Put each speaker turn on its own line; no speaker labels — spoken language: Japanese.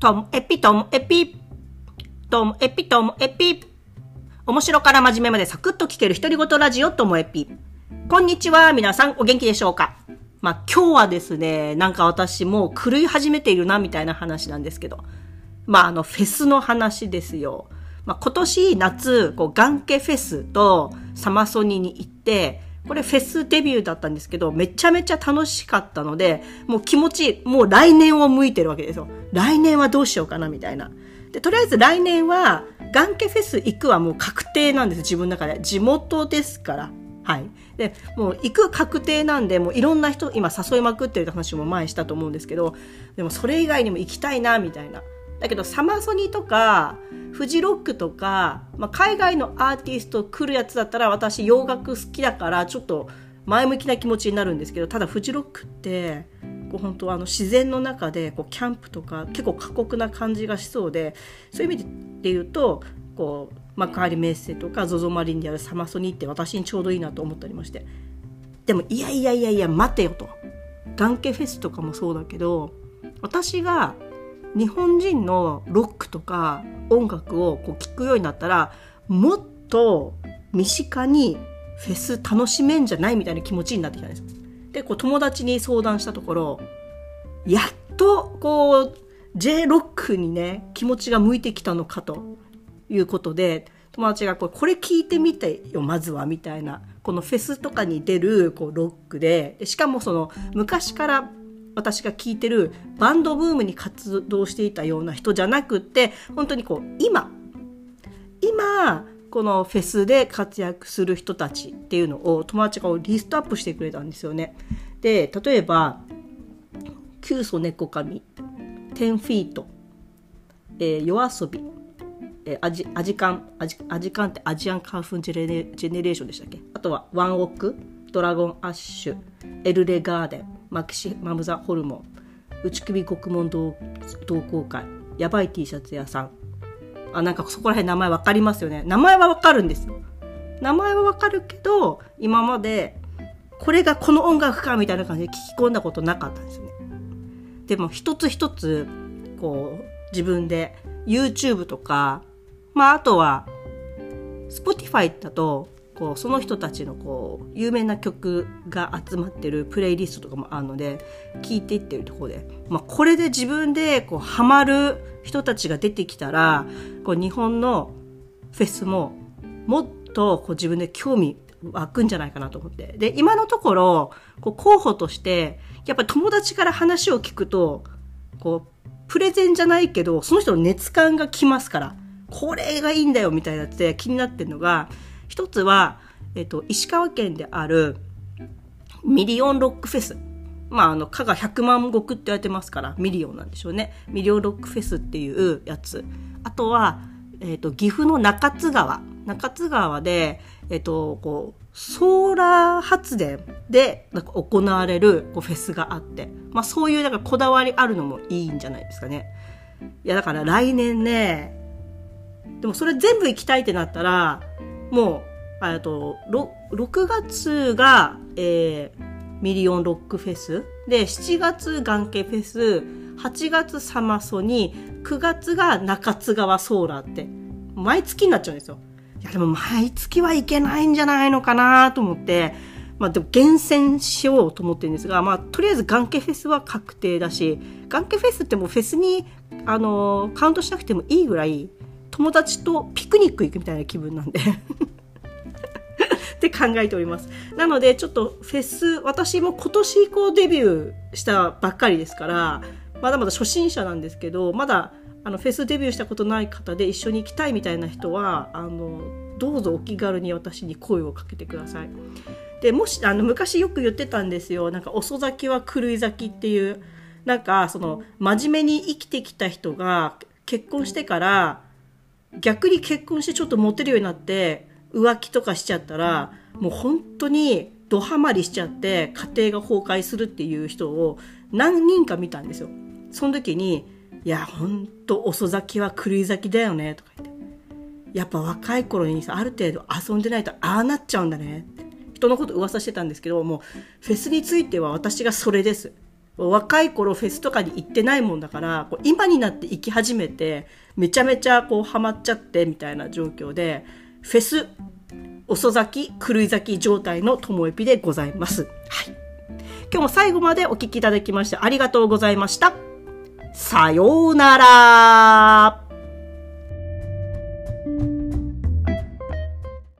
ともエピともエピ。ともエピともエピ。面白から真面目までサクッと聞ける独り言ラジオともエピ。こんにちは、皆さんお元気でしょうか？まあ今日はですね、なんか私もう狂い始めているなみたいな話なんですけど。まああのフェスの話ですよ。まあ今年夏、こうガンケフェスとサマソニに行って、これフェスデビューだったんですけど、めちゃめちゃ楽しかったので、もう気持ち、もう来年を向いてるわけですよ。来年はどうしようかな、みたいな。で、とりあえず来年は、ガンケフェス行くはもう確定なんです、自分の中で。地元ですから。はい。で、もう行く確定なんで、もういろんな人、今誘いまくってるって話も前したと思うんですけど、でもそれ以外にも行きたいな、みたいな。だけどサマソニとかフジロックとか、まあ、海外のアーティスト来るやつだったら私洋楽好きだからちょっと前向きな気持ちになるんですけどただフジロックってこう本当あの自然の中でこうキャンプとか結構過酷な感じがしそうでそういう意味で言うとこう幕張メッセとか ZOZO マリンであるサマソニって私にちょうどいいなと思っておりまして。でもいやいやいやいや待てよと。眼ケフェスとかもそうだけど私が日本人のロックとか音楽をこう聴くようになったらもっと身近にフェス楽しめんじゃないみたいな気持ちになってきたんです。でこう友達に相談したところやっとこう J ロックにね気持ちが向いてきたのかということで友達がこれ聞いてみてよまずはみたいなこのフェスとかに出るこうロックでしかもその昔から私が聞いてるバンドブームに活動していたような人じゃなくって本当にこう今今このフェスで活躍する人たちっていうのを友達がリストアップしてくれたんですよね。で例えば「キュウソネコカミ」「テンフィート」えー、 YOASOBI」えー、アジアジカンアジアジカンってアジアンカンフージェネジェネレーションでしたっけ？あとは「ONE OK」「Dragon Ash」「ELLEGARDEN」マキシマムザホルモン打首獄門同好会やばい T シャツ屋さん。あなんかそこら辺名前わかりますよね。名前はわかるんですよ。名前はわかるけど今までこれがこの音楽かみたいな感じで聞き込んだことなかったんですよね。でも一つ一つこう自分で YouTube とかまああとは Spotify だとこうその人たちのこう有名な曲が集まってるプレイリストとかもあるので聴いていってるところで、まあ、これで自分でこうハマる人たちが出てきたらこう日本のフェスももっとこう自分で興味湧くんじゃないかなと思って。で、今のところ、こう候補として、やっぱり友達から話を聞くと、こう、プレゼンじゃないけど、その人の熱感が来ますから、これがいいんだよみたいなって気になってるのが、一つは、えっと、石川県であるミリオンロックフェス。まあ、あの、加賀100万石って言われてますから、ミリオンなんでしょうね。ミリオンロックフェスっていうやつ。あとは、えっと、岐阜の中津川。中津川で、えっと、こう、ソーラー発電で行われるこうフェスがあって、まあそういうなんかこだわりあるのもいいんじゃないですかね。いやだから来年ね、でもそれ全部行きたいってなったら、もう、えっと、6月が、えー、ミリオンロックフェス。で、7月眼系フェス。8月サマソに、9月が中津川ソーラーって、毎月になっちゃうんですよ。いや、でも毎月はいけないんじゃないのかなと思って、まあでも厳選しようと思ってるんですが、まあとりあえず眼系フェスは確定だし、眼系フェスってもうフェスに、あのー、カウントしなくてもいいぐらい、友達とピクニック行くみたいな気分なんでって考えております。なので、ちょっとフェス、私も今年以降デビューしたばっかりですから、まだまだ初心者なんですけど、まだあのフェスデビューしたことない方で一緒に行きたいみたいな人は、あの、どうぞお気軽に私に声をかけてください。で、もし、あの、昔よく言ってたんですよ。なんか、遅咲きは狂い咲きっていう、なんか、その、真面目に生きてきた人が結婚してから、逆に結婚してちょっとモテるようになって浮気とかしちゃったらもう本当にドハマりしちゃって家庭が崩壊するっていう人を何人か見たんですよ。その時に「いやほんと遅咲きは狂い咲きだよね」とか言って。やっぱ若い頃にさある程度遊んでないとああなっちゃうんだねって人のこと噂してたんですけどもうフェスについては私がそれです若い頃フェスとかに行ってないもんだから、こう今になって行き始めて、めちゃめちゃこうハマっちゃってみたいな状況で、フェス、遅咲き、狂い咲き状態のともえぴでございます。はい。今日も最後までお聴きいただきましてありがとうございました。さようなら